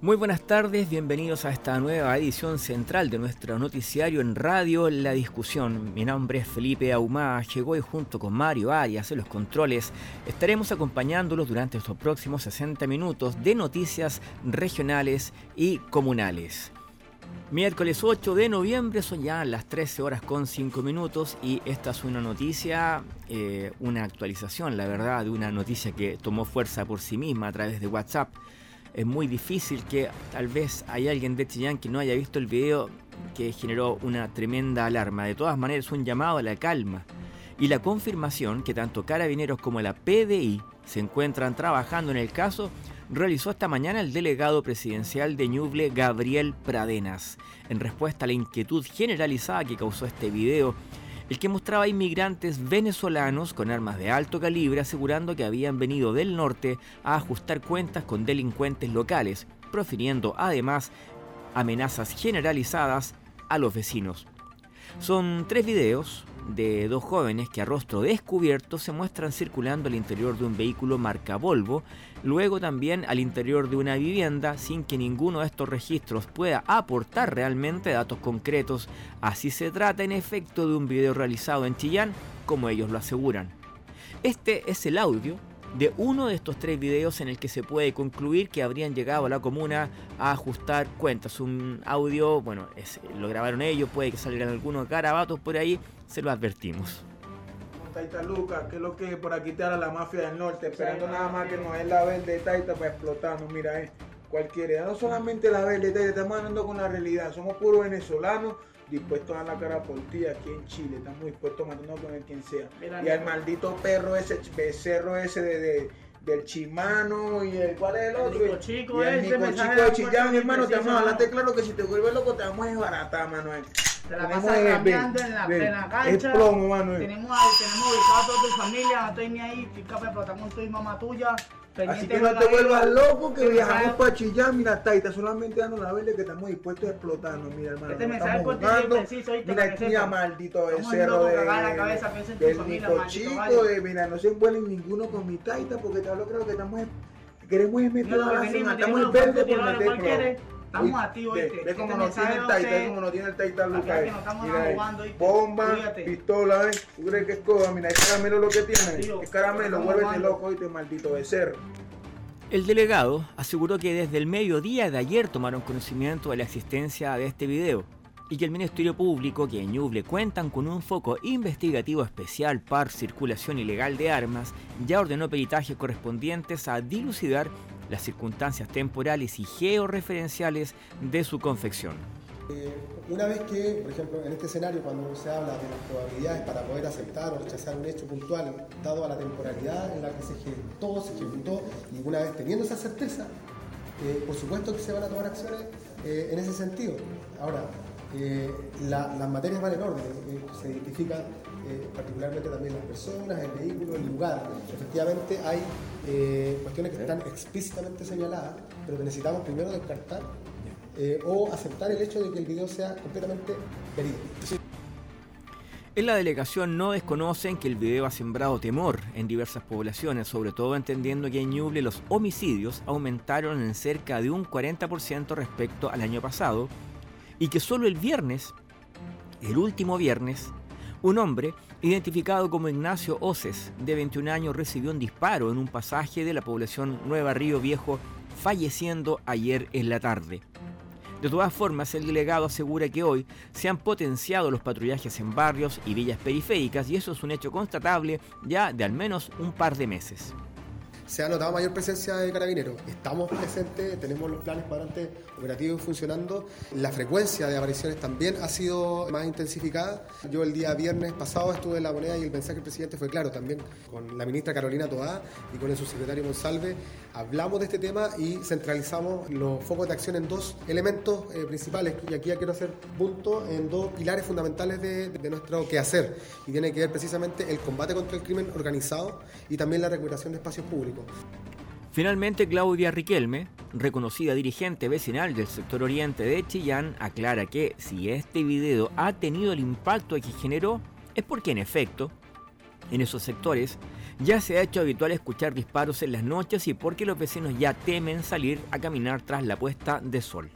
Muy buenas tardes, bienvenidos a esta nueva edición central de nuestro noticiario en radio La Discusión. Mi nombre es Felipe Ahumada, llegó y junto con Mario Arias en los controles estaremos acompañándolos durante estos próximos 60 minutos de noticias regionales y comunales. Miércoles 8 de noviembre son ya las 13 horas con 5 minutos y esta es una noticia, eh, una actualización, la verdad, de una noticia que tomó fuerza por sí misma a través de WhatsApp es muy difícil que tal vez hay alguien de Chillán que no haya visto el video que generó una tremenda alarma. De todas maneras, un llamado a la calma y la confirmación que tanto Carabineros como la PDI se encuentran trabajando en el caso realizó esta mañana el delegado presidencial de Ñuble, Gabriel Pradenas, en respuesta a la inquietud generalizada que causó este video el que mostraba inmigrantes venezolanos con armas de alto calibre asegurando que habían venido del norte a ajustar cuentas con delincuentes locales, profiriendo además amenazas generalizadas a los vecinos. Son tres videos de dos jóvenes que a rostro descubierto se muestran circulando al interior de un vehículo marca Volvo, luego también al interior de una vivienda sin que ninguno de estos registros pueda aportar realmente datos concretos. Así se trata en efecto de un video realizado en Chillán, como ellos lo aseguran. Este es el audio de uno de estos tres videos en el que se puede concluir que habrían llegado a la comuna a ajustar cuentas. Un audio, bueno, lo grabaron ellos, puede que salieran algunos garabatos por ahí, se lo advertimos. Taita Lucas, que es lo que por aquí te hará la mafia del norte, esperando nada más que no es la verde de Taita para explotarnos, mira, eh, cualquiera, no solamente la verde de Taita, estamos hablando con la realidad, somos puros venezolanos dispuestos a la cara por ti aquí en Chile, estamos dispuestos a matarnos con el quien sea. y al maldito perro ese, becerro ese de, del chimano y el cuál es el otro. El chico, y el chico de Chillán, hermano, te vamos a hablarte claro que si te vuelves loco te vamos a desbaratar, Manuel. Te la pasas cambiando en la, plena cancha. Es plomo, Manuel. Tenemos, tenemos ubicado a toda tu familia, no estoy ni ahí, estoy capaz con tu mamá tuya. Así que no te vuelvas loco que viajamos para chillar, mira, Taita, solamente dando la verde que estamos dispuestos a explotarnos, mira hermano. Este mensaje por preciso, Mira aquí a maldito el cerro de, del Nico Chico, de, mira, no se envuelven ninguno con mi Taita porque te hablo creo que estamos queremos meter la estamos en verde por meter Estamos activos, ¿viste? Ve cómo no tiene el Taita, ve cómo no tiene el Taita Lucas. Bomba, pistola, ¿eh? ¿Tú crees que es coda? Mira, es caramelo lo que tiene. Es caramelo, vuélvete loco, ¿viste? Maldito becerro. El delegado aseguró que desde el mediodía de ayer tomaron conocimiento de la existencia de este video y que el Ministerio Público que en Ñuble cuentan con un foco investigativo especial para circulación ilegal de armas ya ordenó peritajes correspondientes a dilucidar las circunstancias temporales y georreferenciales de su confección. Eh, una vez que, por ejemplo, en este escenario, cuando se habla de las probabilidades para poder aceptar o rechazar un hecho puntual, dado a la temporalidad en la que se ejecutó, se ejecutó, y una vez teniendo esa certeza, eh, por supuesto que se van a tomar acciones eh, en ese sentido. Ahora, las materias van en orden, se identifican particularmente también las personas, el vehículo, el lugar. Efectivamente hay eh, cuestiones que están explícitamente señaladas, pero que necesitamos primero descartar eh, o aceptar el hecho de que el video sea completamente verídico. En la delegación no desconocen que el video ha sembrado temor en diversas poblaciones, sobre todo entendiendo que en Ñuble los homicidios aumentaron en cerca de un 40% respecto al año pasado y que solo el viernes, el último viernes, un hombre identificado como Ignacio Oces, de 21 años, recibió un disparo en un pasaje de la población Nueva Río Viejo, falleciendo ayer en la tarde. De todas formas, el delegado asegura que hoy se han potenciado los patrullajes en barrios y villas periféricas y eso es un hecho constatable ya de al menos un par de meses. Se ha notado mayor presencia de carabineros. Estamos presentes, tenemos los planes cuadrantes operativos funcionando. La frecuencia de apariciones también ha sido más intensificada. Yo el día viernes pasado estuve en la moneda y el mensaje del presidente fue claro también con la ministra Carolina Toá y con el subsecretario Monsalve. Hablamos de este tema y centralizamos los focos de acción en dos elementos eh, principales. Y aquí ya quiero hacer punto en dos pilares fundamentales de, de nuestro quehacer. Y tiene que ver precisamente el combate contra el crimen organizado y también la recuperación de espacios públicos. Finalmente, Claudia Riquelme, reconocida dirigente vecinal del sector oriente de Chillán, aclara que si este video ha tenido el impacto que generó, es porque en efecto, en esos sectores, ya se ha hecho habitual escuchar disparos en las noches y porque los vecinos ya temen salir a caminar tras la puesta de sol.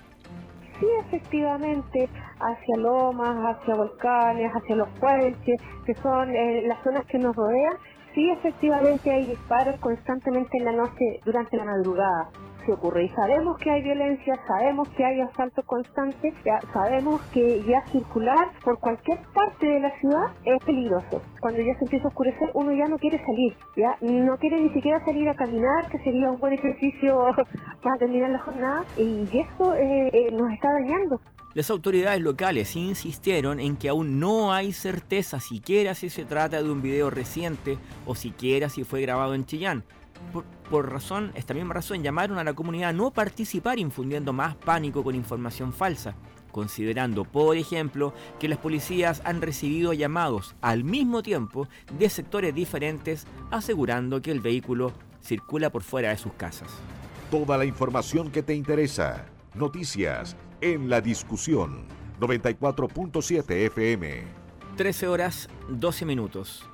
Sí, efectivamente, hacia lomas, hacia volcanes, hacia los puentes, que son eh, las zonas que nos rodean, sí, efectivamente hay disparos constantemente en la noche durante la madrugada se ocurre. Y sabemos que hay violencia, sabemos que hay asaltos constantes, sabemos que ya circular por cualquier parte de la ciudad es peligroso. Cuando ya se empieza a oscurecer, uno ya no quiere salir, ya no quiere ni siquiera salir a caminar, que sería un buen ejercicio para terminar la jornada, y eso eh, eh, nos está dañando. Las autoridades locales insistieron en que aún no hay certeza siquiera si se trata de un video reciente o siquiera si fue grabado en Chillán. Por, razón, esta misma razón, llamaron a la comunidad a no participar infundiendo más pánico con información falsa, considerando, por ejemplo, que las policías han recibido llamados al mismo tiempo de sectores diferentes asegurando que el vehículo circula por fuera de sus casas. Toda la información que te interesa. Noticias en la discusión. 94.7 FM. 13 horas 12 minutos.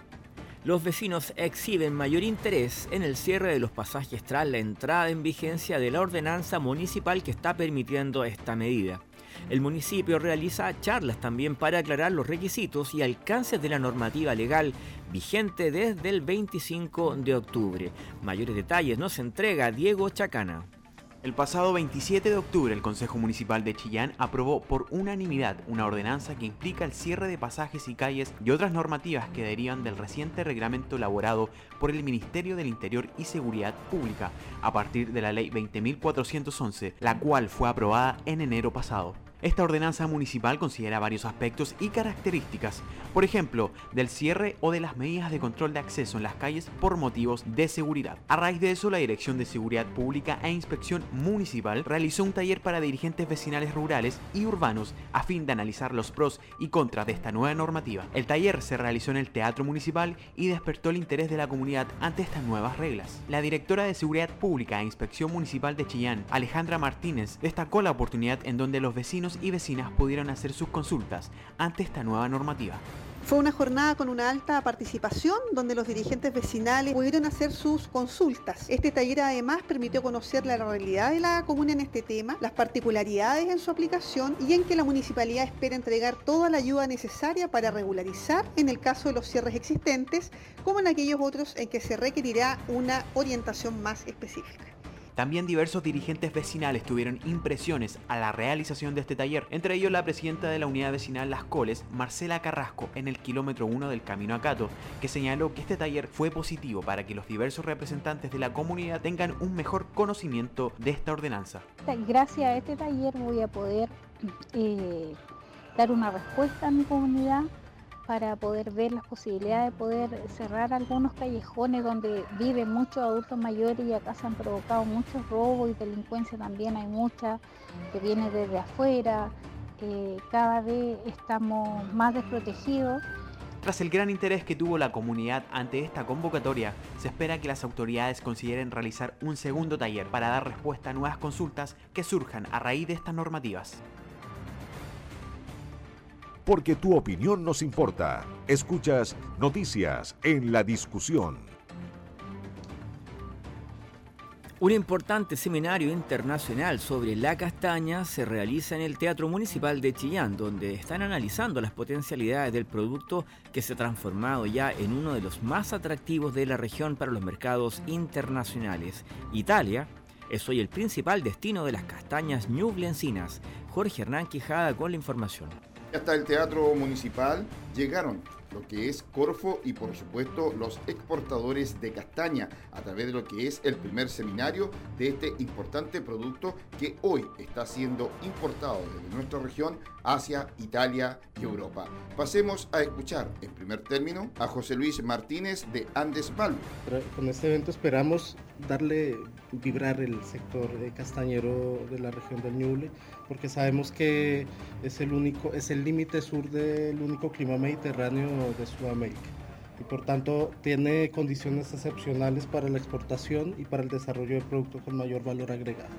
Los vecinos exhiben mayor interés en el cierre de los pasajes tras la entrada en vigencia de la ordenanza municipal que está permitiendo esta medida. El municipio realiza charlas también para aclarar los requisitos y alcances de la normativa legal vigente desde el 25 de octubre. Mayores detalles nos entrega Diego Chacana. El pasado 27 de octubre el Consejo Municipal de Chillán aprobó por unanimidad una ordenanza que implica el cierre de pasajes y calles y otras normativas que derivan del reciente reglamento elaborado por el Ministerio del Interior y Seguridad Pública a partir de la Ley 20.411, la cual fue aprobada en enero pasado. Esta ordenanza municipal considera varios aspectos y características, por ejemplo, del cierre o de las medidas de control de acceso en las calles por motivos de seguridad. A raíz de eso, la Dirección de Seguridad Pública e Inspección Municipal realizó un taller para dirigentes vecinales rurales y urbanos a fin de analizar los pros y contras de esta nueva normativa. El taller se realizó en el Teatro Municipal y despertó el interés de la comunidad ante estas nuevas reglas. La directora de Seguridad Pública e Inspección Municipal de Chillán, Alejandra Martínez, destacó la oportunidad en donde los y vecinas pudieron hacer sus consultas ante esta nueva normativa. Fue una jornada con una alta participación donde los dirigentes vecinales pudieron hacer sus consultas. Este taller además permitió conocer la realidad de la comuna en este tema, las particularidades en su aplicación y en que la municipalidad espera entregar toda la ayuda necesaria para regularizar en el caso de los cierres existentes, como en aquellos otros en que se requerirá una orientación más específica. También diversos dirigentes vecinales tuvieron impresiones a la realización de este taller, entre ellos la presidenta de la unidad vecinal Las Coles, Marcela Carrasco, en el kilómetro 1 del Camino a Cato, que señaló que este taller fue positivo para que los diversos representantes de la comunidad tengan un mejor conocimiento de esta ordenanza. Gracias a este taller voy a poder eh, dar una respuesta a mi comunidad para poder ver las posibilidades de poder cerrar algunos callejones donde viven muchos adultos mayores y acá se han provocado muchos robos y delincuencia también hay mucha que viene desde afuera. Eh, cada vez estamos más desprotegidos. Tras el gran interés que tuvo la comunidad ante esta convocatoria, se espera que las autoridades consideren realizar un segundo taller para dar respuesta a nuevas consultas que surjan a raíz de estas normativas porque tu opinión nos importa. Escuchas Noticias en la Discusión. Un importante seminario internacional sobre la castaña se realiza en el Teatro Municipal de Chillán, donde están analizando las potencialidades del producto que se ha transformado ya en uno de los más atractivos de la región para los mercados internacionales. Italia es hoy el principal destino de las castañas ñublencinas. Jorge Hernán Quijada con la información. Hasta el Teatro Municipal llegaron lo que es Corfo y por supuesto los exportadores de castaña a través de lo que es el primer seminario de este importante producto que hoy está siendo importado desde nuestra región hacia Italia y Europa. Pasemos a escuchar en primer término a José Luis Martínez de Andes Valve. Con este evento esperamos darle vibrar el sector castañero de la región del Ñuble, porque sabemos que es el único, es el límite sur del único clima mediterráneo de Sudamérica y por tanto tiene condiciones excepcionales para la exportación y para el desarrollo de productos con mayor valor agregado.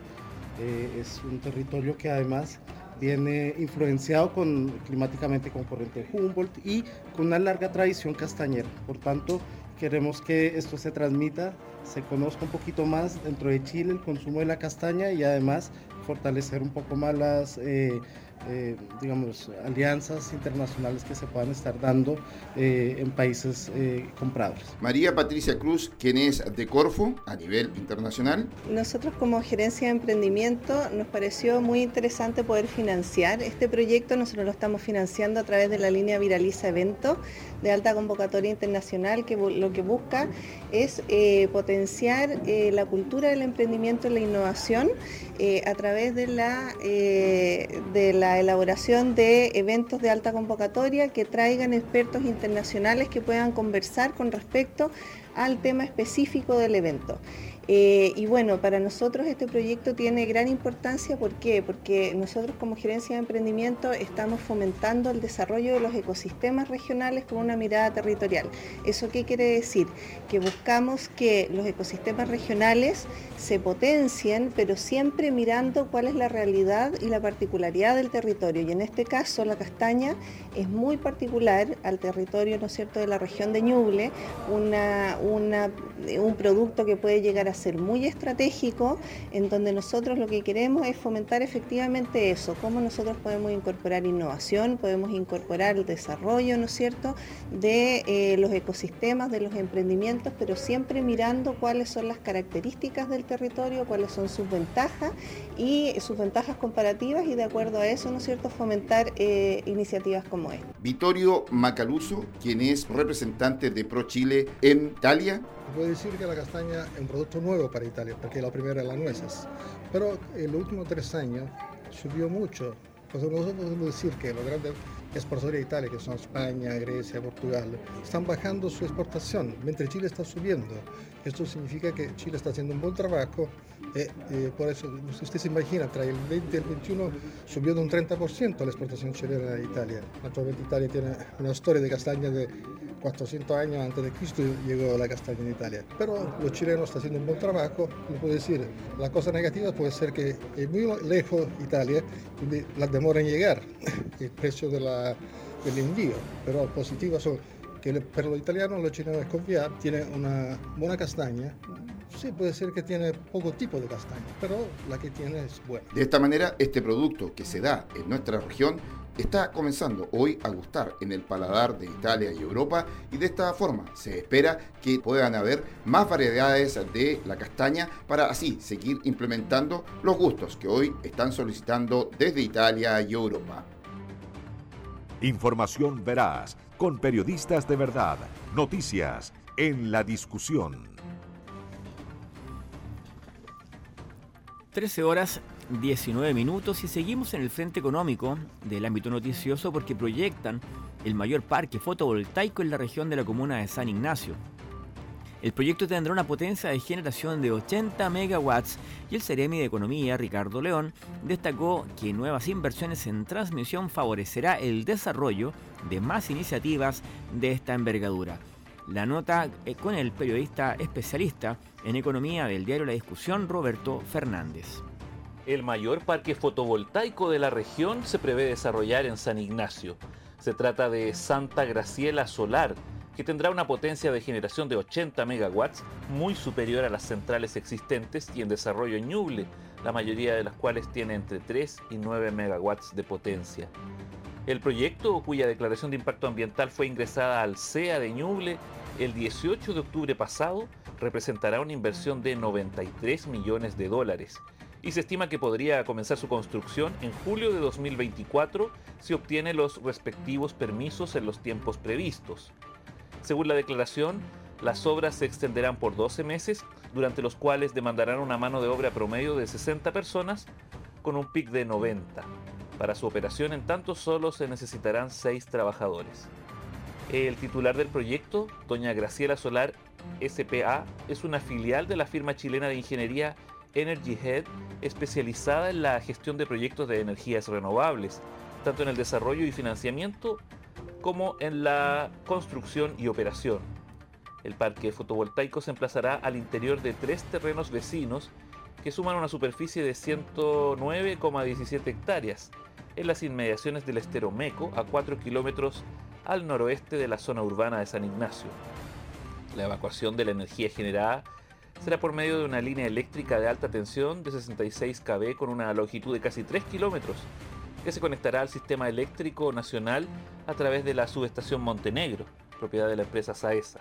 Eh, es un territorio que además viene influenciado con, climáticamente con corriente Humboldt y con una larga tradición castañera. Por tanto, queremos que esto se transmita, se conozca un poquito más dentro de Chile el consumo de la castaña y además fortalecer un poco más las... Eh, eh, digamos, alianzas internacionales que se puedan estar dando eh, en países eh, compradores. María Patricia Cruz, quien es de Corfo a nivel internacional. Nosotros como gerencia de emprendimiento nos pareció muy interesante poder financiar este proyecto. Nosotros lo estamos financiando a través de la línea Viraliza Evento de alta convocatoria internacional que lo que busca es potenciar la cultura del emprendimiento y la innovación a través de la, de la elaboración de eventos de alta convocatoria que traigan expertos internacionales que puedan conversar con respecto al tema específico del evento. Eh, y bueno, para nosotros este proyecto tiene gran importancia, ¿por qué? Porque nosotros como gerencia de emprendimiento estamos fomentando el desarrollo de los ecosistemas regionales con una mirada territorial. ¿Eso qué quiere decir? Que buscamos que los ecosistemas regionales se potencien, pero siempre mirando cuál es la realidad y la particularidad del territorio. Y en este caso la castaña es muy particular al territorio, ¿no es cierto?, de la región de Ñuble, un producto que puede llegar a ser muy estratégico, en donde nosotros lo que queremos es fomentar efectivamente eso, cómo nosotros podemos incorporar innovación, podemos incorporar el desarrollo, ¿no es cierto?, de eh, los ecosistemas, de los emprendimientos, pero siempre mirando cuáles son las características del territorio, cuáles son sus ventajas y sus ventajas comparativas y de acuerdo a eso, ¿no es cierto?, fomentar eh, iniciativas como esta. Vittorio Macaluso, quien es representante de Pro Chile en Italia, puedo decir que la castaña es un producto nuevo para Italia, porque la primera es las nueces. Pero en los últimos tres años subió mucho. Pues nosotros podemos decir que los grandes exportadores de Italia, que son España, Grecia, Portugal, están bajando su exportación, mientras Chile está subiendo. Esto significa que Chile está haciendo un buen trabajo eh, eh, por eso, usted se imagina, tra el 20 y el 21 subió de un 30% la exportación chilena a Italia. Actualmente Italia tiene una historia de castaña de 400 años antes de Cristo llegó la castaña en Italia. Pero los chilenos están haciendo un buen trabajo. Puedo decir, la cosa negativa puede ser que es muy lejos Italia y las demora en llegar el precio de la, del envío. Pero positivas son que para los italianos, los chilenos confiar, tienen una buena castaña. Sí, puede ser que tiene poco tipo de castaña, pero la que tiene es buena. De esta manera, este producto que se da en nuestra región está comenzando hoy a gustar en el paladar de Italia y Europa y de esta forma se espera que puedan haber más variedades de la castaña para así seguir implementando los gustos que hoy están solicitando desde Italia y Europa. Información veraz, con periodistas de verdad, noticias en la discusión. 13 horas 19 minutos y seguimos en el frente económico del ámbito noticioso porque proyectan el mayor parque fotovoltaico en la región de la comuna de San Ignacio. El proyecto tendrá una potencia de generación de 80 megawatts y el Ceremi de Economía, Ricardo León, destacó que nuevas inversiones en transmisión favorecerá el desarrollo de más iniciativas de esta envergadura. La nota eh, con el periodista especialista en economía del diario La Discusión, Roberto Fernández. El mayor parque fotovoltaico de la región se prevé desarrollar en San Ignacio. Se trata de Santa Graciela Solar, que tendrá una potencia de generación de 80 megawatts, muy superior a las centrales existentes y en desarrollo en Ñuble, la mayoría de las cuales tiene entre 3 y 9 megawatts de potencia. El proyecto, cuya declaración de impacto ambiental fue ingresada al CEA de Ñuble el 18 de octubre pasado, representará una inversión de 93 millones de dólares y se estima que podría comenzar su construcción en julio de 2024 si obtiene los respectivos permisos en los tiempos previstos. Según la declaración, las obras se extenderán por 12 meses, durante los cuales demandarán una mano de obra promedio de 60 personas con un pic de 90. Para su operación en tanto solo se necesitarán 6 trabajadores. El titular del proyecto, doña Graciela Solar SPA, es una filial de la firma chilena de ingeniería Energy Head, especializada en la gestión de proyectos de energías renovables, tanto en el desarrollo y financiamiento como en la construcción y operación. El parque fotovoltaico se emplazará al interior de tres terrenos vecinos que suman una superficie de 109,17 hectáreas en las inmediaciones del estero Meco, a 4 kilómetros al noroeste de la zona urbana de San Ignacio. La evacuación de la energía generada será por medio de una línea eléctrica de alta tensión de 66 kV con una longitud de casi 3 kilómetros, que se conectará al sistema eléctrico nacional a través de la subestación Montenegro, propiedad de la empresa Saesa.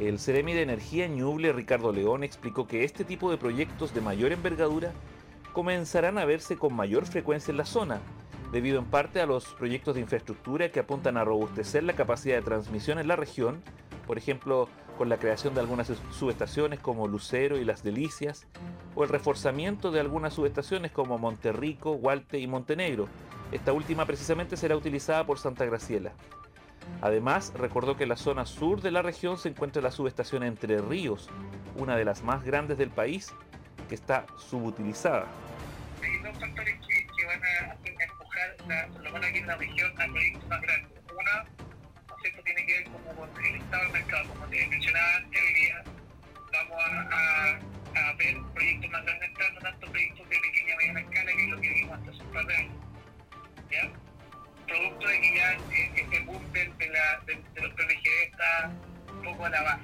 El Ceremi de Energía Ñuble Ricardo León explicó que este tipo de proyectos de mayor envergadura comenzarán a verse con mayor frecuencia en la zona, debido en parte a los proyectos de infraestructura que apuntan a robustecer la capacidad de transmisión en la región, por ejemplo, con la creación de algunas subestaciones como Lucero y Las Delicias, o el reforzamiento de algunas subestaciones como Monterrico, Hualte y Montenegro. Esta última precisamente será utilizada por Santa Graciela. Además, recordó que en la zona sur de la región se encuentra la subestación Entre Ríos, una de las más grandes del país, que está subutilizada. Empujar la, lo van a ir la región a proyectos más grandes. Una, esto tiene que ver con el estado del mercado, como te mencionaba antes, hoy día vamos a, a, ver proyectos más grandes entrando, tanto proyectos de pequeña y mediana escala, que es lo que vimos hasta hace un par de años. ¿Ya? producto de que ya este boom de, la, de, los PMG está un poco a la baja.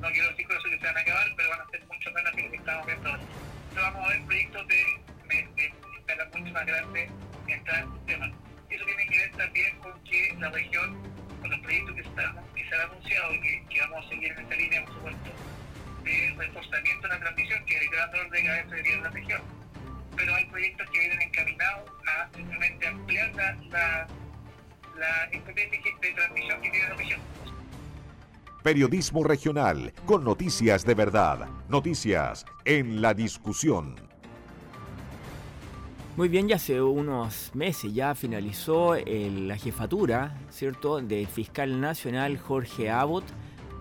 No quiero decir con eso que se van a acabar, pero van a ser mucho menos que lo que estamos viendo ahora. Entonces vamos a ver proyectos de, de, escala mucho más grande en este tema. Eso tiene que ver también con que la región, con los proyectos que, se han anunciado y que, que, vamos a seguir en esta línea, por supuesto, de reforzamiento de la transmisión, que el gran dolor de cabeza sería la región pero hay proyectos que vienen encaminados a simplemente ampliar la, la, la de transmisión que tiene la región. Periodismo regional con noticias de verdad. Noticias en la discusión. Muy bien, ya hace unos meses ya finalizó la jefatura, ¿cierto?, del fiscal nacional Jorge Abbott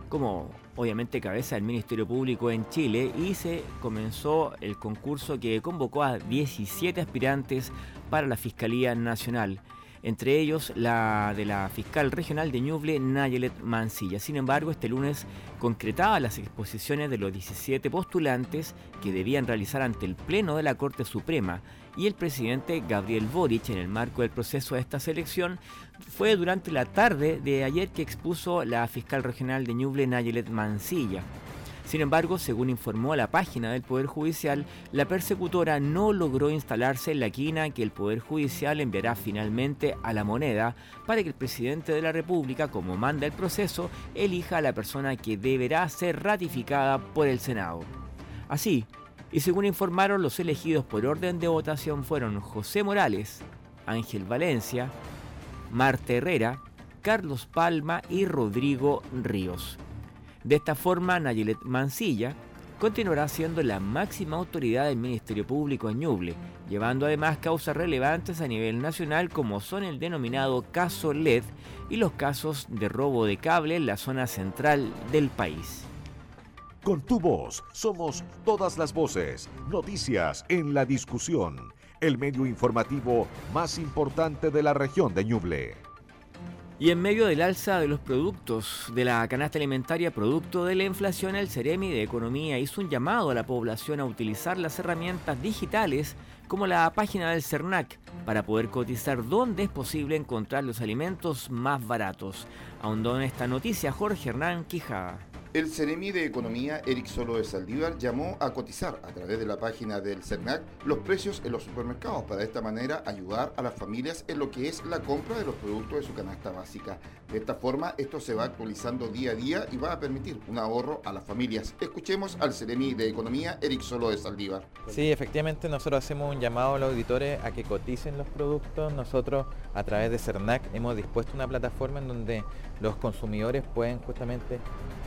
como obviamente cabeza del Ministerio Público en Chile y se comenzó el concurso que convocó a 17 aspirantes para la Fiscalía Nacional entre ellos la de la fiscal regional de Ñuble, Nayelet Mancilla. Sin embargo, este lunes concretaba las exposiciones de los 17 postulantes que debían realizar ante el Pleno de la Corte Suprema y el presidente Gabriel Boric en el marco del proceso de esta selección fue durante la tarde de ayer que expuso la fiscal regional de Ñuble, Nayelet Mancilla. Sin embargo, según informó la página del Poder Judicial, la persecutora no logró instalarse en la quina que el Poder Judicial enviará finalmente a la moneda para que el presidente de la República, como manda el proceso, elija a la persona que deberá ser ratificada por el Senado. Así, y según informaron, los elegidos por orden de votación fueron José Morales, Ángel Valencia, Marta Herrera, Carlos Palma y Rodrigo Ríos. De esta forma, Nayelet Mancilla continuará siendo la máxima autoridad del Ministerio Público en Ñuble, llevando además causas relevantes a nivel nacional como son el denominado caso LED y los casos de robo de cable en la zona central del país. Con tu voz somos todas las voces, noticias en la discusión, el medio informativo más importante de la región de Ñuble. Y en medio del alza de los productos de la canasta alimentaria producto de la inflación, el Ceremi de Economía hizo un llamado a la población a utilizar las herramientas digitales como la página del CERNAC para poder cotizar dónde es posible encontrar los alimentos más baratos. Ahondó en esta noticia Jorge Hernán Quijada. El Ceremi de Economía, Eric Solo de Saldívar, llamó a cotizar a través de la página del CERNAC los precios en los supermercados para de esta manera ayudar a las familias en lo que es la compra de los productos de su canasta básica. De esta forma, esto se va actualizando día a día y va a permitir un ahorro a las familias. Escuchemos al Ceremi de Economía, Eric Solo de Saldívar. Sí, efectivamente nosotros hacemos un llamado a los auditores a que coticen los productos. Nosotros a través de CERNAC hemos dispuesto una plataforma en donde los consumidores pueden justamente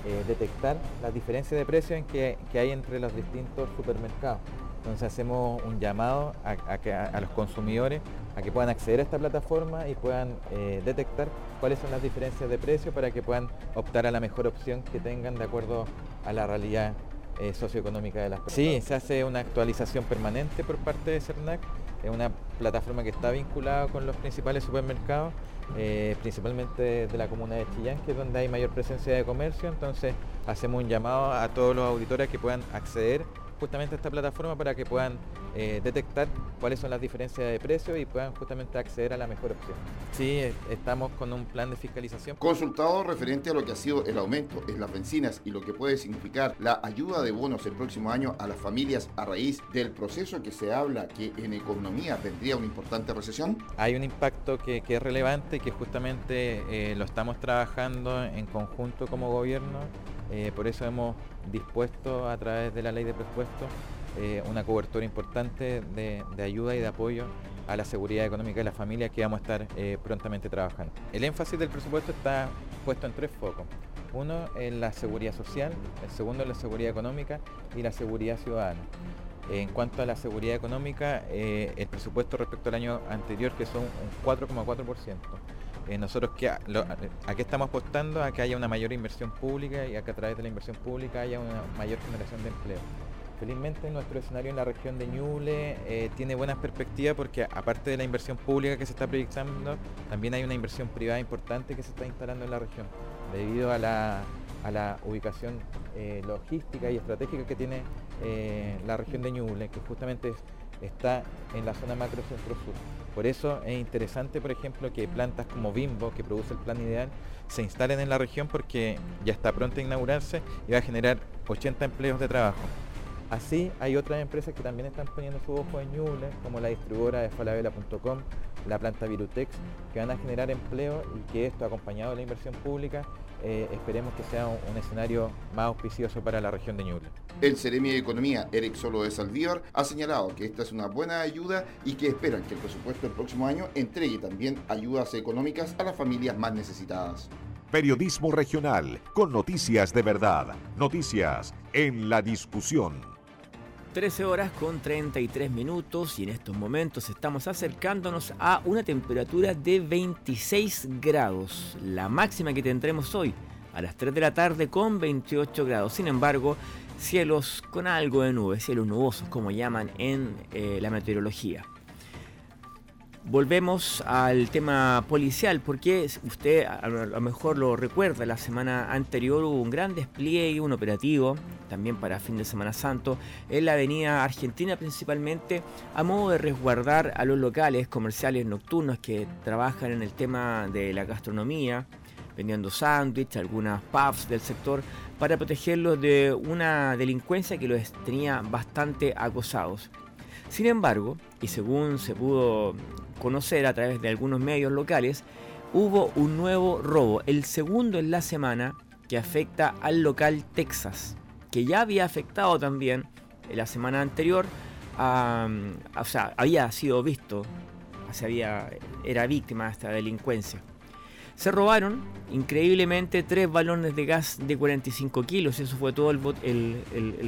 eh, detectar las diferencias de precio en que, hay entre los distintos supermercados. Entonces hacemos un llamado a, los consumidores a que puedan acceder a esta plataforma y puedan eh, detectar cuáles son las diferencias de precio para que puedan optar a la mejor opción que tengan de acuerdo a la realidad eh, socioeconómica de las personas. Sí, se hace una actualización permanente por parte de CERNAC, es una plataforma que está vinculada con los principales supermercados eh, principalmente de la comuna de Chillán, que es donde hay mayor presencia de comercio, entonces hacemos un llamado a todos los auditores que puedan acceder justamente esta plataforma para que puedan eh, detectar cuáles son las diferencias de precio y puedan justamente acceder a la mejor opción. Sí, estamos con un plan de fiscalización. Consultado referente a lo que ha sido el aumento en las bencinas y lo que puede significar la ayuda de bonos el próximo año a las familias a raíz del proceso que se habla que en economía tendría una importante recesión. Hay un impacto que, es relevante y que justamente eh, lo estamos trabajando en conjunto como gobierno. Eh, por eso hemos dispuesto a través de la ley de presupuesto eh, una cobertura importante de, ayuda y de apoyo a la seguridad económica de la familia que vamos a estar eh, prontamente trabajando. El énfasis del presupuesto está puesto en tres focos. Uno en la seguridad social, el segundo en la seguridad económica y la seguridad ciudadana. En cuanto a la seguridad económica, el presupuesto respecto al año anterior, que son un 4,4%. Nosotros que a, qué estamos apostando a que haya una mayor inversión pública y a que a través de la inversión pública haya una mayor generación de empleo. Felizmente nuestro escenario en la región de Ñuble eh, tiene buenas perspectivas porque aparte de la inversión pública que se está proyectando, también hay una inversión privada importante que se está instalando en la región, debido a la, ubicación eh, logística y estratégica que tiene eh, la región de Ñuble, que justamente está en la zona macro centro-sur. Por eso es interesante, por ejemplo, que plantas como Bimbo, que produce el plan ideal, se instalen en la región porque ya está pronto a inaugurarse y va a generar 80 empleos de trabajo. Así hay otras empresas que también están poniendo su ojo en Ñuble, como la distribuidora de falabella.com, la planta Virutex, que van a generar empleo y que esto acompañado de la inversión pública eh, esperemos que sea un, escenario más auspicioso para la región de Ñuble. El Ceremi de Economía, Eric Solo de Saldívar, ha señalado que esta es una buena ayuda y que esperan que el presupuesto del próximo año entregue también ayudas económicas a las familias más necesitadas. Periodismo regional, con noticias de verdad, noticias en la discusión. 13 horas con 33 minutos y en estos momentos estamos acercándonos a una temperatura de 26 grados, la máxima que tendremos hoy a las 3 de la tarde con 28 grados. Sin embargo, cielos con algo de nubes, cielos nubosos como llaman en eh, la meteorología. Volvemos al tema policial, porque usted a lo mejor lo recuerda, la semana anterior hubo un gran despliegue, un operativo, también para fin de Semana Santo, en la avenida Argentina principalmente, a modo de resguardar a los locales comerciales nocturnos que trabajan en el tema de la gastronomía, vendiendo sándwiches, algunas pubs del sector, para protegerlos de una delincuencia que los tenía bastante acosados. Sin embargo, y según se pudo conocer a través de algunos medios locales, hubo un nuevo robo, el segundo en la semana que afecta al local Texas, que ya había afectado también la semana anterior, o sea, había sido visto, se había, era víctima de esta delincuencia. Se robaron, increíblemente, tres balones de gas de 45 kilos. Eso fue todo el,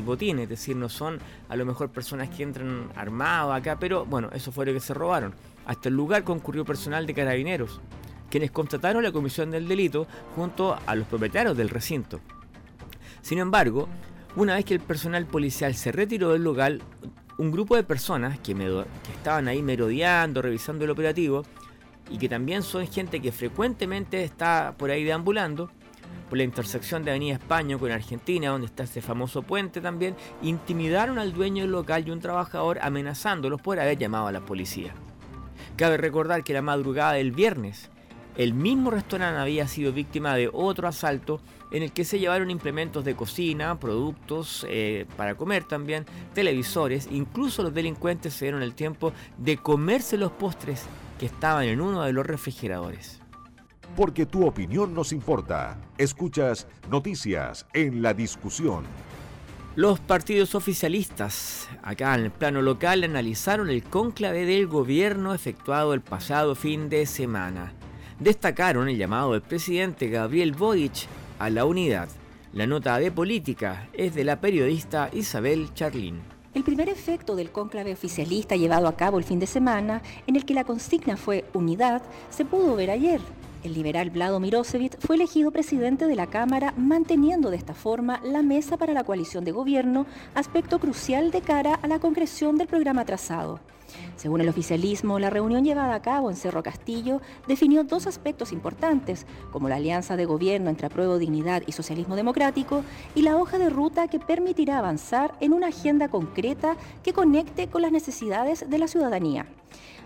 botín. Es decir, no son a lo mejor personas que entran armados acá, pero bueno, eso fue lo que se robaron. Hasta el lugar concurrió personal de carabineros, quienes constataron la comisión del delito junto a los propietarios del recinto. Sin embargo, una vez que el personal policial se retiró del local, un grupo de personas que, que estaban ahí merodeando, revisando el operativo, y que también son gente que frecuentemente está por ahí deambulando, por la intersección de Avenida España con Argentina, donde está ese famoso puente también, intimidaron al dueño del local y un trabajador amenazándolos por haber llamado a la policía. Cabe recordar que la madrugada del viernes el mismo restaurante había sido víctima de otro asalto en el que se llevaron implementos de cocina, productos eh, para comer también, televisores, incluso los delincuentes se dieron el tiempo de comerse los postres que estaban en uno de los refrigeradores. Porque tu opinión nos importa. Escuchas noticias en la discusión. Los partidos oficialistas acá en el plano local analizaron el cónclave del gobierno efectuado el pasado fin de semana. Destacaron el llamado del presidente Gabriel Boric a la unidad. La nota de política es de la periodista Isabel Charlín. El primer efecto del cónclave oficialista llevado a cabo el fin de semana, en el que la consigna fue unidad, se pudo ver ayer. El liberal Vlado Mirosevic fue elegido presidente de la Cámara, manteniendo de esta forma la mesa para la coalición de gobierno, aspecto crucial de cara a la concreción del programa trazado. Según el oficialismo, la reunión llevada a cabo en Cerro Castillo definió dos aspectos importantes, como la alianza de gobierno entre Apruebo Dignidad y Socialismo Democrático y la hoja de ruta que permitirá avanzar en una agenda concreta que conecte con las necesidades de la ciudadanía.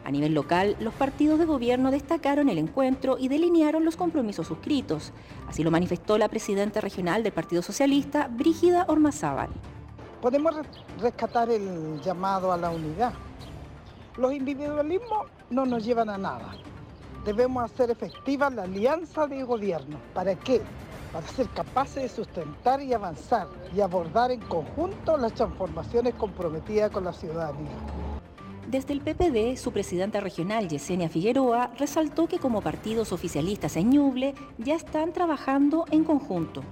A nivel local, los partidos de gobierno destacaron el encuentro y delinearon los compromisos suscritos. Así lo manifestó la presidenta regional del Partido Socialista, Brígida Ormazábal. Podemos rescatar el llamado a la unidad los individualismos no nos llevan a nada. Debemos hacer efectiva la alianza de gobierno. ¿Para qué? Para ser capaces de sustentar y avanzar y abordar en conjunto las transformaciones comprometidas con la ciudadanía. Desde el PPD, su presidenta regional, Yesenia Figueroa, resaltó que como partidos oficialistas en Ñuble ya están trabajando en conjunto.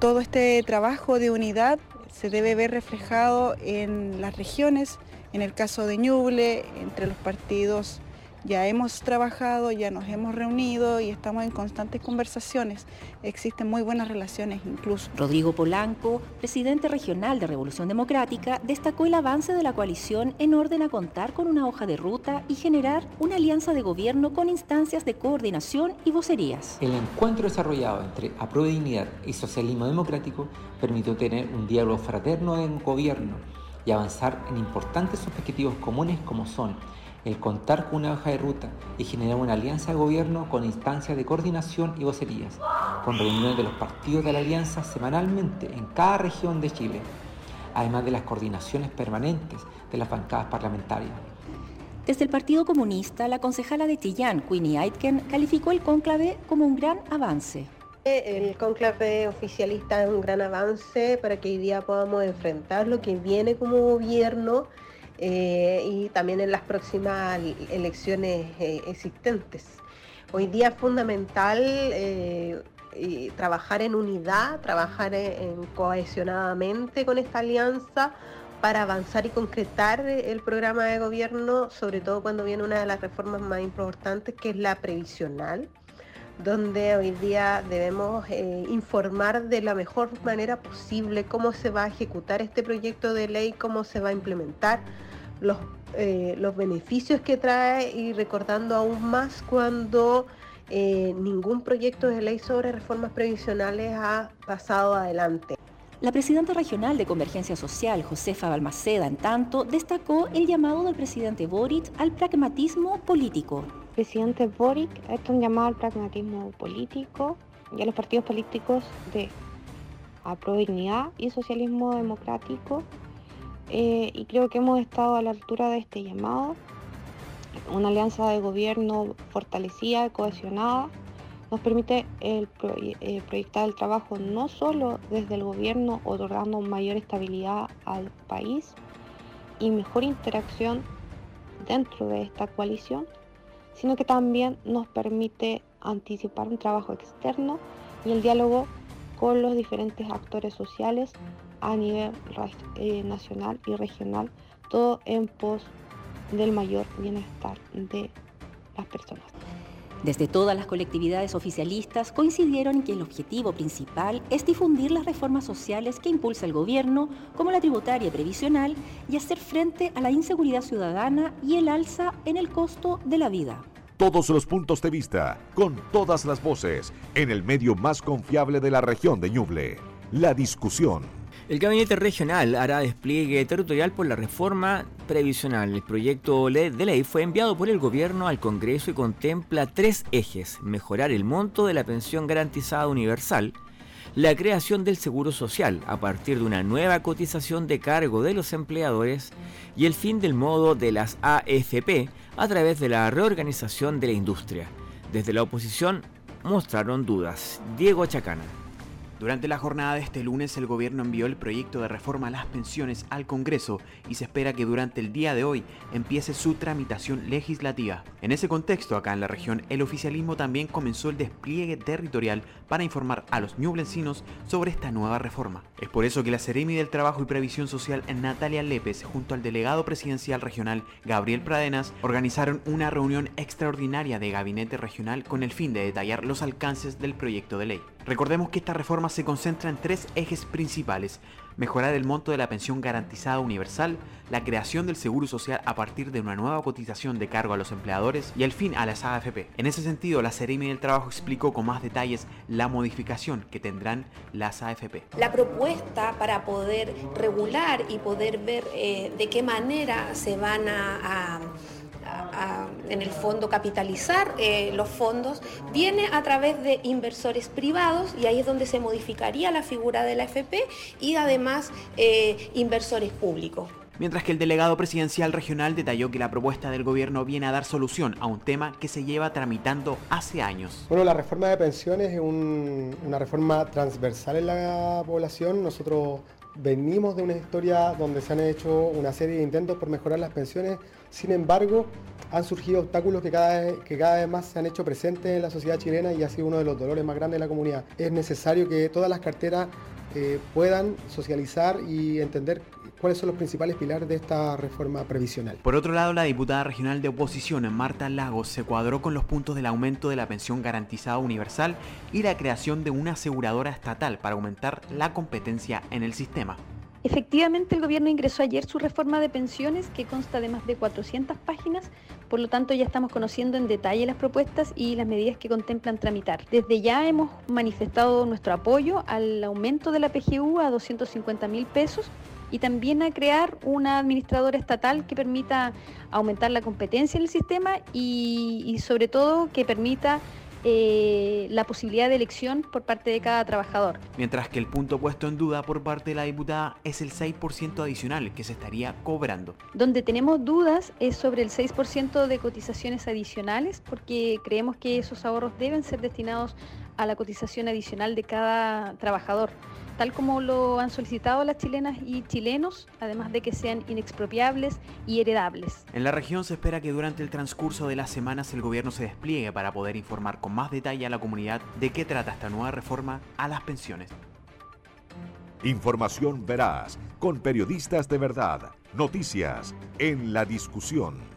Todo este trabajo de unidad se debe ver reflejado en las regiones en el caso de Ñuble, entre los partidos ya hemos trabajado, ya nos hemos reunido y estamos en constantes conversaciones. Existen muy buenas relaciones incluso. Rodrigo Polanco, presidente regional de Revolución Democrática, destacó el avance de la coalición en orden a contar con una hoja de ruta y generar una alianza de gobierno con instancias de coordinación y vocerías. El encuentro desarrollado entre Aprueba Dignidad y Socialismo Democrático permitió tener un diálogo fraterno en gobierno y avanzar en importantes objetivos comunes como son el contar con una hoja de ruta y generar una alianza de gobierno con instancias de coordinación y vocerías, con reuniones de los partidos de la alianza semanalmente en cada región de Chile, además de las coordinaciones permanentes de las bancadas parlamentarias. Desde el Partido Comunista, la concejala de Chillán, Queenie Aitken, calificó el cónclave como un gran avance. El conclave oficialista es un gran avance para que hoy día podamos enfrentar lo que viene como gobierno eh, y también en las próximas elecciones eh, existentes. Hoy día es fundamental eh, trabajar en unidad, trabajar en, cohesionadamente con esta alianza para avanzar y concretar el programa de gobierno, sobre todo cuando viene una de las reformas más importantes, que es la previsional donde hoy día debemos eh, informar de la mejor manera posible cómo se va a ejecutar este proyecto de ley, cómo se va a implementar, los, eh, los beneficios que trae y recordando aún más cuando eh, ningún proyecto de ley sobre reformas previsionales ha pasado adelante. La presidenta regional de Convergencia Social, Josefa Balmaceda, en tanto, destacó el llamado del presidente Boric al pragmatismo político presidente Boric ha hecho un llamado al pragmatismo político y a los partidos políticos de Dignidad y Socialismo Democrático eh, y creo que hemos estado a la altura de este llamado. Una alianza de gobierno fortalecida, cohesionada, nos permite el, eh, proyectar el trabajo no solo desde el gobierno, otorgando mayor estabilidad al país y mejor interacción dentro de esta coalición, sino que también nos permite anticipar un trabajo externo y el diálogo con los diferentes actores sociales a nivel eh, nacional y regional, todo en pos del mayor bienestar de las personas. Desde todas las colectividades oficialistas coincidieron en que el objetivo principal es difundir las reformas sociales que impulsa el gobierno, como la tributaria previsional, y hacer frente a la inseguridad ciudadana y el alza en el costo de la vida. Todos los puntos de vista, con todas las voces, en el medio más confiable de la región de Ñuble. La discusión. El Gabinete Regional hará despliegue territorial por la reforma previsional. El proyecto de ley fue enviado por el Gobierno al Congreso y contempla tres ejes. Mejorar el monto de la pensión garantizada universal, la creación del seguro social a partir de una nueva cotización de cargo de los empleadores y el fin del modo de las AFP a través de la reorganización de la industria. Desde la oposición mostraron dudas. Diego Chacana. Durante la jornada de este lunes el gobierno envió el proyecto de reforma a las pensiones al Congreso y se espera que durante el día de hoy empiece su tramitación legislativa. En ese contexto, acá en la región, el oficialismo también comenzó el despliegue territorial para informar a los ñublencinos sobre esta nueva reforma. Es por eso que la Seremi del Trabajo y Previsión Social Natalia Lépez junto al delegado presidencial regional Gabriel Pradenas organizaron una reunión extraordinaria de gabinete regional con el fin de detallar los alcances del proyecto de ley. Recordemos que esta reforma se concentra en tres ejes principales. Mejorar el monto de la pensión garantizada universal, la creación del seguro social a partir de una nueva cotización de cargo a los empleadores y el fin a las AFP. En ese sentido, la Seremi del Trabajo explicó con más detalles la modificación que tendrán las AFP. La propuesta para poder regular y poder ver eh, de qué manera se van a en el fondo capitalizar eh, los fondos, viene a través de inversores privados y ahí es donde se modificaría la figura de la FP y además eh, inversores públicos. Mientras que el delegado presidencial regional detalló que la propuesta del gobierno viene a dar solución a un tema que se lleva tramitando hace años. Bueno, la reforma de pensiones es una reforma transversal en la población. Nosotros venimos de una historia donde se han hecho una serie de intentos por mejorar las pensiones, sin embargo, han surgido obstáculos que cada, vez, que cada vez más se han hecho presentes en la sociedad chilena y ha sido uno de los dolores más grandes de la comunidad. Es necesario que todas las carteras eh, puedan socializar y entender cuáles son los principales pilares de esta reforma previsional. Por otro lado, la diputada regional de oposición, Marta Lagos, se cuadró con los puntos del aumento de la pensión garantizada universal y la creación de una aseguradora estatal para aumentar la competencia en el sistema. Efectivamente, el gobierno ingresó ayer su reforma de pensiones que consta de más de 400 páginas, por lo tanto ya estamos conociendo en detalle las propuestas y las medidas que contemplan tramitar. Desde ya hemos manifestado nuestro apoyo al aumento de la PGU a 250 mil pesos y también a crear una administradora estatal que permita aumentar la competencia en el sistema y, sobre todo que permita eh, la posibilidad de elección por parte de cada trabajador. Mientras que el punto puesto en duda por parte de la diputada es el 6% adicional que se estaría cobrando. Donde tenemos dudas es sobre el 6% de cotizaciones adicionales porque creemos que esos ahorros deben ser destinados a la cotización adicional de cada trabajador tal como lo han solicitado las chilenas y chilenos, además de que sean inexpropiables y heredables. En la región se espera que durante el transcurso de las semanas el gobierno se despliegue para poder informar con más detalle a la comunidad de qué trata esta nueva reforma a las pensiones. Información veraz, con periodistas de verdad, noticias en la discusión.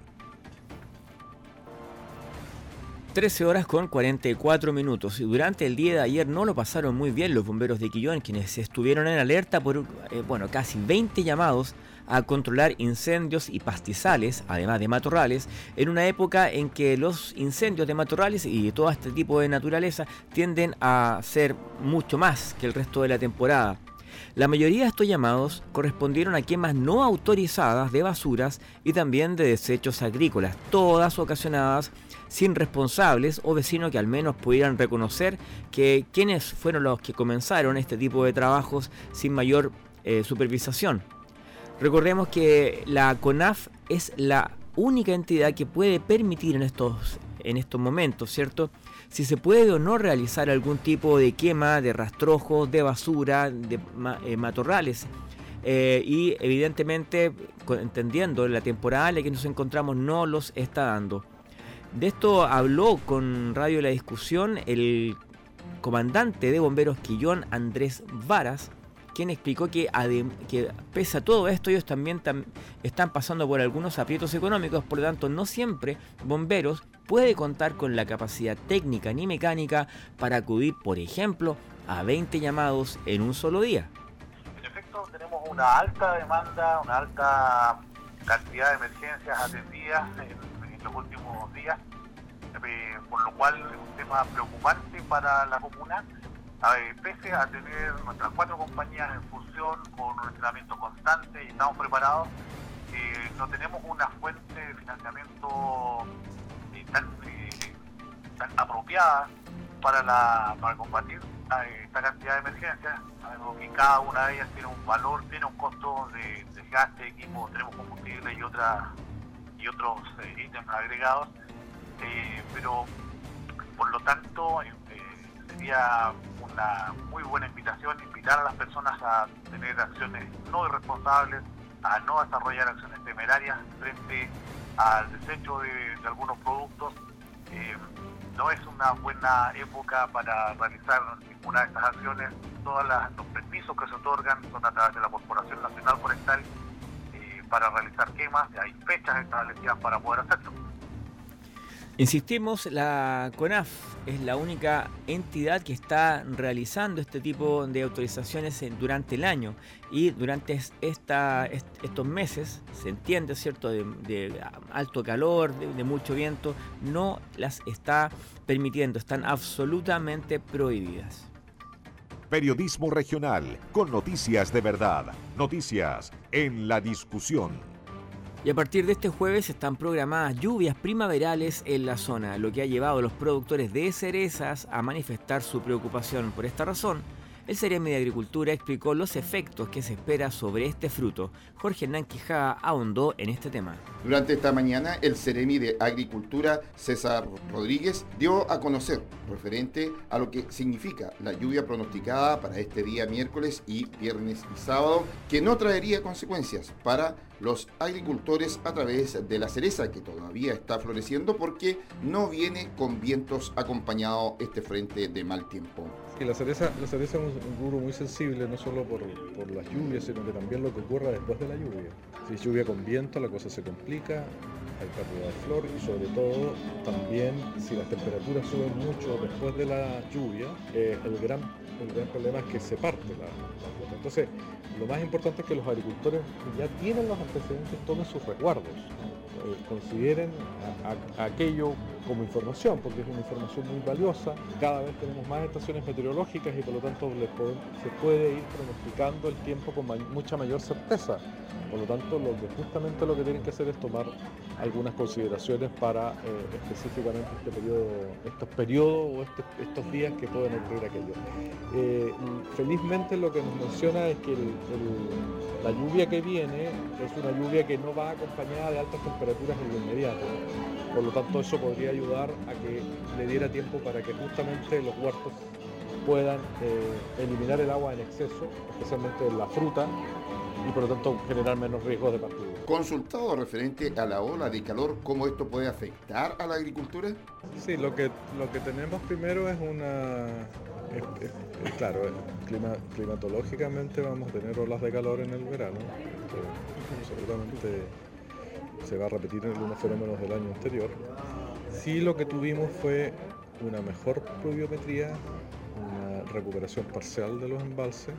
13 horas con 44 minutos. Durante el día de ayer no lo pasaron muy bien los bomberos de Quillón, quienes estuvieron en alerta por eh, bueno, casi 20 llamados a controlar incendios y pastizales, además de matorrales, en una época en que los incendios de matorrales y todo este tipo de naturaleza tienden a ser mucho más que el resto de la temporada. La mayoría de estos llamados correspondieron a quemas no autorizadas de basuras y también de desechos agrícolas, todas ocasionadas sin responsables o vecinos que al menos pudieran reconocer que quienes fueron los que comenzaron este tipo de trabajos sin mayor eh, supervisación. Recordemos que la CONAF es la única entidad que puede permitir en estos, en estos momentos, ¿cierto? Si se puede o no realizar algún tipo de quema de rastrojos, de basura, de eh, matorrales. Eh, y evidentemente, entendiendo la temporada en la que nos encontramos, no los está dando. De esto habló con Radio La Discusión el comandante de bomberos Quillón, Andrés Varas, quien explicó que, pese a todo esto, ellos también están pasando por algunos aprietos económicos, por lo tanto, no siempre bomberos puede contar con la capacidad técnica ni mecánica para acudir, por ejemplo, a 20 llamados en un solo día. En efecto, tenemos una alta demanda, una alta cantidad de emergencias atendidas en los últimos días, eh, por lo cual es un tema preocupante para la comuna pese a tener nuestras cuatro compañías en función con un entrenamiento constante y estamos preparados, eh, no tenemos una fuente de financiamiento eh, tan, tan apropiada para, la, para combatir esta cantidad de emergencias. Sabemos que cada una de ellas tiene un valor, tiene un costo de, desgaste, equipo, tenemos combustible y, otra, y otros ítems agregados, pero por lo tanto sería una muy buena invitación, invitar a las personas a tener acciones no irresponsables, a no desarrollar acciones temerarias frente al desecho de, algunos productos. Eh, no es una buena época para realizar ninguna de estas acciones. Todos los permisos que se otorgan son a través de la Corporación Nacional Forestal eh, para realizar quemas. Hay fechas establecidas para poder hacerlo. Insistimos, la CONAF es la única entidad que está realizando este tipo de autorizaciones durante el año y durante esta, estos meses, se entiende, ¿cierto?, de, alto calor, de, mucho viento, no las está permitiendo, están absolutamente prohibidas. Periodismo regional con noticias de verdad, noticias en la discusión. Y a partir de este jueves están programadas lluvias primaverales en la zona, lo que ha llevado a los productores de cerezas a manifestar su preocupación. Por esta razón, el Ceremi de Agricultura explicó los efectos que se espera sobre este fruto. Jorge Hernán Quijada ahondó en este tema. Durante esta mañana, el Ceremi de Agricultura, César Rodríguez, dio a conocer referente a lo que significa la lluvia pronosticada para este día miércoles y viernes y sábado, que no traería consecuencias para los agricultores a través de la cereza que todavía está floreciendo porque no viene con vientos acompañado este frente de mal tiempo. La cereza, la cereza es un, rubro muy sensible, no solo por, las lluvias, sino que también lo que ocurra después de la lluvia. Si lluvia con viento, la cosa se complica, hay pérdida de flor y sobre todo también si las temperaturas suben mucho después de la lluvia, eh, el, gran, el gran problema es que se parte la, la flota. Entonces, lo más importante es que los agricultores ya tienen los antecedentes tomen sus resguardos, eh, consideren aquello como información, porque es una información muy valiosa. Cada vez tenemos más estaciones meteorológicas y por lo tanto se puede ir pronosticando el tiempo con mucha mayor certeza. Por lo tanto, justamente lo que tienen que hacer es tomar algunas consideraciones para eh, específicamente este periodo, estos periodos o este, estos días que pueden ocurrir aquello. Eh, felizmente lo que nos menciona es que la lluvia que viene es una lluvia que no va acompañada de altas temperaturas en lo inmediato. Por lo tanto, eso podría ayudar a que le diera tiempo para que justamente los huertos puedan eh, eliminar el agua en exceso, especialmente en la fruta, y por lo tanto generar menos riesgos de partido. Consultado referente a la ola de calor, ¿cómo esto puede afectar a la agricultura? Sí, lo que, lo que tenemos primero es una... claro, climatológicamente vamos a tener olas de calor en el verano. seguramente se va a repetir en algunos fenómenos del año anterior. Sí lo que tuvimos fue una mejor pluviometría, una recuperación parcial de los embalses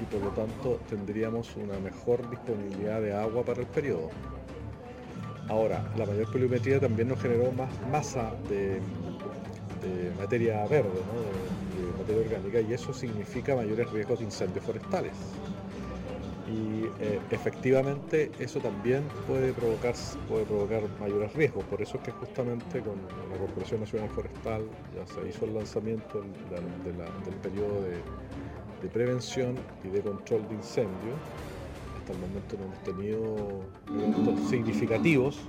y por lo tanto tendríamos una mejor disponibilidad de agua para el periodo. Ahora, la mayor pluviometría también nos generó más masa de, materia verde, de, materia orgánica, y eso significa mayores riesgos de incendios forestales. Y eh, efectivamente eso también puede provocar, puede provocar mayores riesgos. Por eso es que justamente con la Corporación Nacional Forestal ya se hizo el lanzamiento del periodo de de prevención y de control de incendios. Hasta el momento no hemos tenido eventos significativos,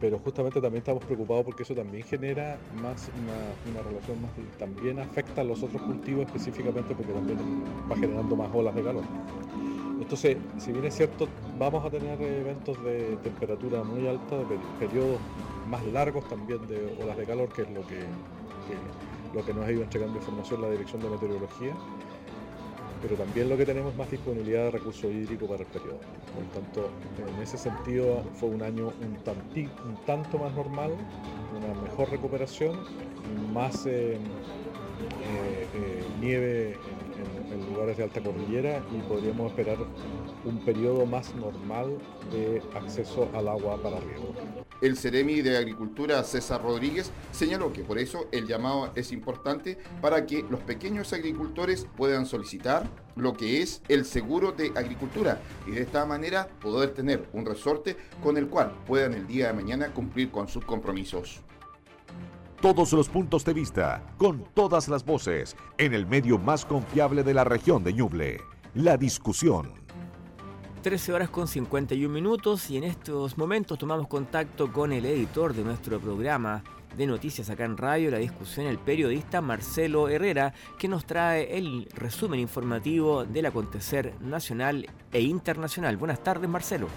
pero justamente también estamos preocupados porque eso también genera más una, relación más, también afecta a los otros cultivos específicamente porque también va generando más olas de calor. Entonces, si bien es cierto, vamos a tener eventos de temperatura muy alta, de periodos más largos también de olas de calor, que es lo que, que lo que nos ha ido entregando información la Dirección de Meteorología pero también lo que tenemos más disponibilidad de recursos hídricos para el periodo. Por tanto, en ese sentido fue un año un, un tanto más normal, una mejor recuperación, más eh, eh, eh, nieve en, en lugares de alta cordillera y podríamos esperar un periodo más normal de acceso al agua para riego. El Ceremi de Agricultura César Rodríguez señaló que por eso el llamado es importante para que los pequeños agricultores puedan solicitar lo que es el seguro de agricultura y de esta manera poder tener un resorte con el cual puedan el día de mañana cumplir con sus compromisos. Todos los puntos de vista, con todas las voces, en el medio más confiable de la región de Ñuble. La discusión. 13 horas con 51 minutos y en estos momentos tomamos contacto con el editor de nuestro programa de noticias acá en radio, la discusión, el periodista Marcelo Herrera, que nos trae el resumen informativo del acontecer nacional e internacional. Buenas tardes, Marcelo.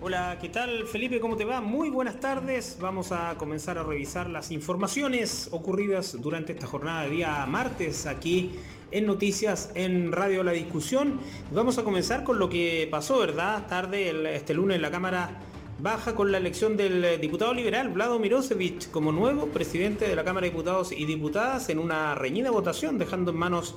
Hola, ¿qué tal Felipe? ¿Cómo te va? Muy buenas tardes. Vamos a comenzar a revisar las informaciones ocurridas durante esta jornada de día martes aquí en Noticias en Radio La Discusión. Vamos a comenzar con lo que pasó, ¿verdad? Tarde, este lunes, en la Cámara Baja con la elección del diputado liberal Vlado Mirosevic como nuevo presidente de la Cámara de Diputados y Diputadas en una reñida votación, dejando en manos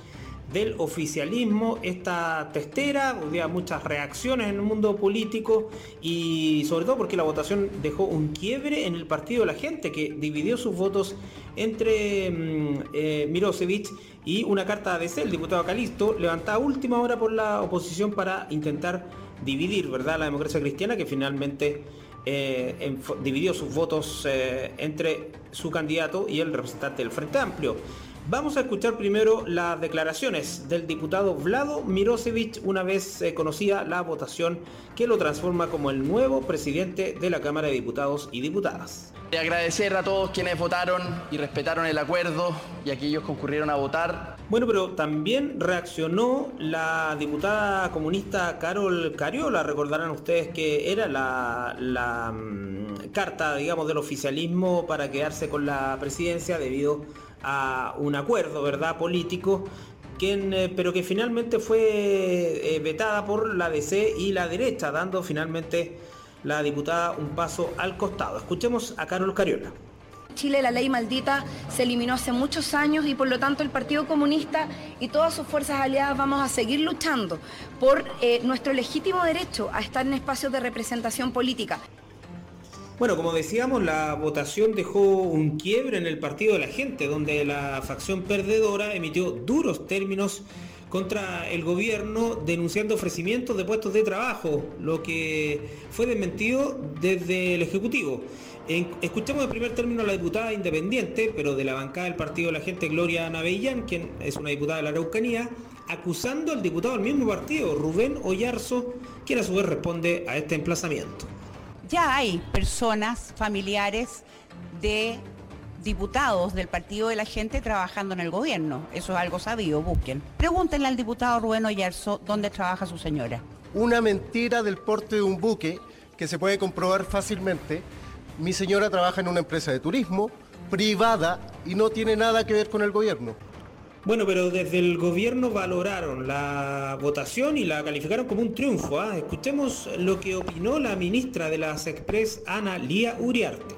del oficialismo, esta testera, había muchas reacciones en el mundo político y sobre todo porque la votación dejó un quiebre en el partido de la gente que dividió sus votos entre mm, eh, y una carta de el diputado Calisto, levantada última hora por la oposición para intentar dividir ¿verdad? la democracia cristiana que finalmente eh, dividió sus votos eh, entre su candidato y el representante del Frente Amplio. Vamos a escuchar primero las declaraciones del diputado Vlado Mirosevic una vez eh, conocida la votación que lo transforma como el nuevo presidente de la Cámara de Diputados y Diputadas. Agradecer a todos quienes votaron y respetaron el acuerdo y aquellos que concurrieron a votar. Bueno, pero también reaccionó la diputada comunista Carol Cariola. Recordarán ustedes que era la, la mm, carta, digamos, del oficialismo para quedarse con la presidencia debido a a un acuerdo, ¿verdad?, político, eh, pero que finalmente fue eh, vetada por la DC y la derecha, dando finalmente la diputada un paso al costado. Escuchemos a Carlos Cariola. Chile la ley maldita se eliminó hace muchos años y por lo tanto el Partido Comunista y todas sus fuerzas aliadas vamos a seguir luchando por eh, nuestro legítimo derecho a estar en espacios de representación política. Bueno, como decíamos, la votación dejó un quiebre en el partido de la gente, donde la facción perdedora emitió duros términos contra el gobierno denunciando ofrecimientos de puestos de trabajo, lo que fue desmentido desde el Ejecutivo. escuchamos en primer término a la diputada independiente, pero de la bancada del partido de la gente, Gloria Navellán, quien es una diputada de la Araucanía, acusando al diputado del mismo partido, Rubén Ollarzo, quien a su vez responde a este emplazamiento ya hay personas, familiares de diputados del Partido de la Gente trabajando en el gobierno. Eso es algo sabido, busquen. Pregúntenle al diputado Rubén Oyarzo dónde trabaja su señora. Una mentira del porte de un buque que se puede comprobar fácilmente. Mi señora trabaja en una empresa de turismo privada y no tiene nada que ver con el gobierno. Bueno, pero desde el gobierno valoraron la votación y la calificaron como un triunfo. ¿ah? Escuchemos lo que opinó la ministra de las Express, Ana Lía Uriarte.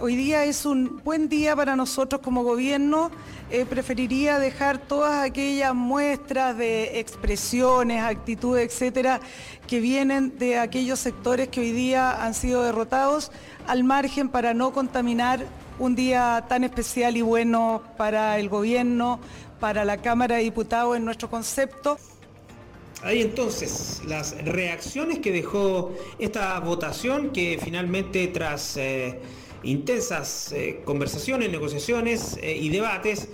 Hoy día es un buen día para nosotros como gobierno. Eh, preferiría dejar todas aquellas muestras de expresiones, actitudes, etcétera, que vienen de aquellos sectores que hoy día han sido derrotados al margen para no contaminar un día tan especial y bueno para el gobierno, para la Cámara de Diputados en nuestro concepto. Ahí entonces las reacciones que dejó esta votación que finalmente tras eh, intensas eh, conversaciones, negociaciones eh, y debates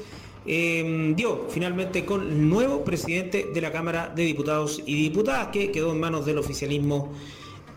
dio finalmente con el nuevo presidente de la Cámara de Diputados y Diputadas que quedó en manos del oficialismo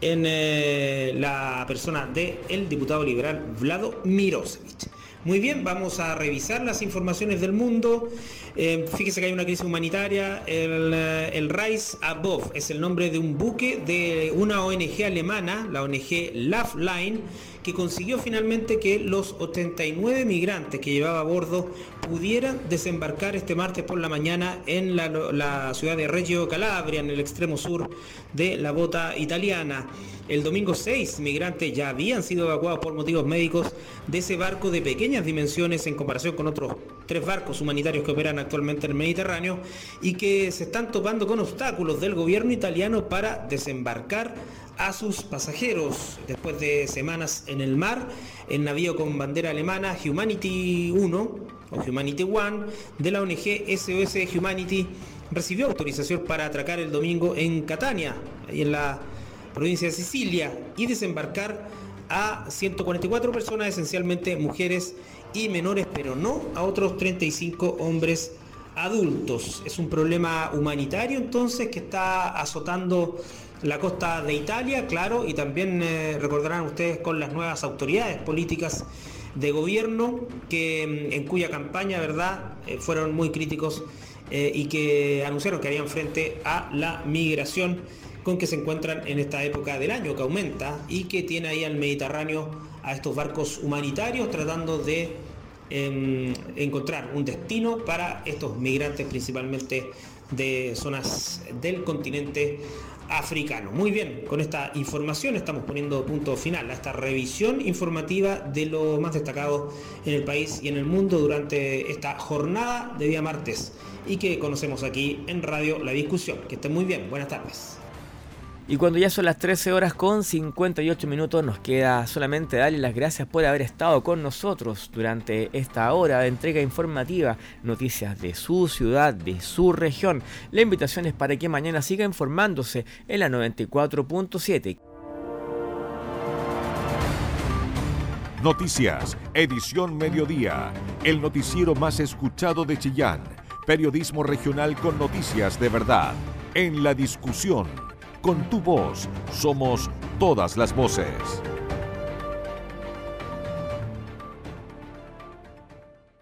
en eh, la persona del diputado liberal Vlado Mirosevic. Muy bien, vamos a revisar las informaciones del mundo. Eh, fíjese que hay una crisis humanitaria. El, eh, el, Rise Above es el nombre de un buque de una ONG alemana, la ONG Line que consiguió finalmente que los 89 migrantes que llevaba a bordo pudieran desembarcar este martes por la mañana en la, ciudad de Reggio Calabria, en el extremo sur de la bota italiana. El domingo 6 migrantes ya habían sido evacuados por motivos médicos de ese barco de pequeñas dimensiones en comparación con otros tres barcos humanitarios que operan actualmente en el Mediterráneo y que se están topando con obstáculos del gobierno italiano para desembarcar a sus pasajeros. Después de semanas en el mar, el navío con bandera alemana Humanity 1 o Humanity 1 de la ONG SOS Humanity recibió autorización para atracar el domingo en Catania, y en la provincia de Sicilia, y desembarcar a 144 personas, esencialmente mujeres y menores, pero no a otros 35 hombres adultos. Es un problema humanitario entonces que está azotando la costa de Italia, claro, y también eh, recordarán ustedes con las nuevas autoridades políticas de gobierno que mm, en cuya campaña, ¿verdad?, eh, fueron muy críticos eh, y que anunciaron que harían frente a la migración con que se encuentran en esta época del año, que aumenta y que tiene ahí al Mediterráneo a estos barcos humanitarios tratando de em, encontrar un destino para estos migrantes principalmente de zonas del continente africano. Muy bien, con esta información estamos poniendo punto final a esta revisión informativa de lo más destacado en el país y en el mundo durante esta jornada de día martes y que conocemos aquí en Radio La Discusión. Que estén muy bien, buenas tardes. Y cuando ya son las 13 horas con 58 minutos, nos queda solamente darle las gracias por haber estado con nosotros durante esta hora de entrega informativa, noticias de su ciudad, de su región. La invitación es para que mañana siga informándose en la 94.7. Noticias, edición mediodía, el noticiero más escuchado de Chillán, periodismo regional con noticias de verdad, en la discusión con tu voz somos todas las voces.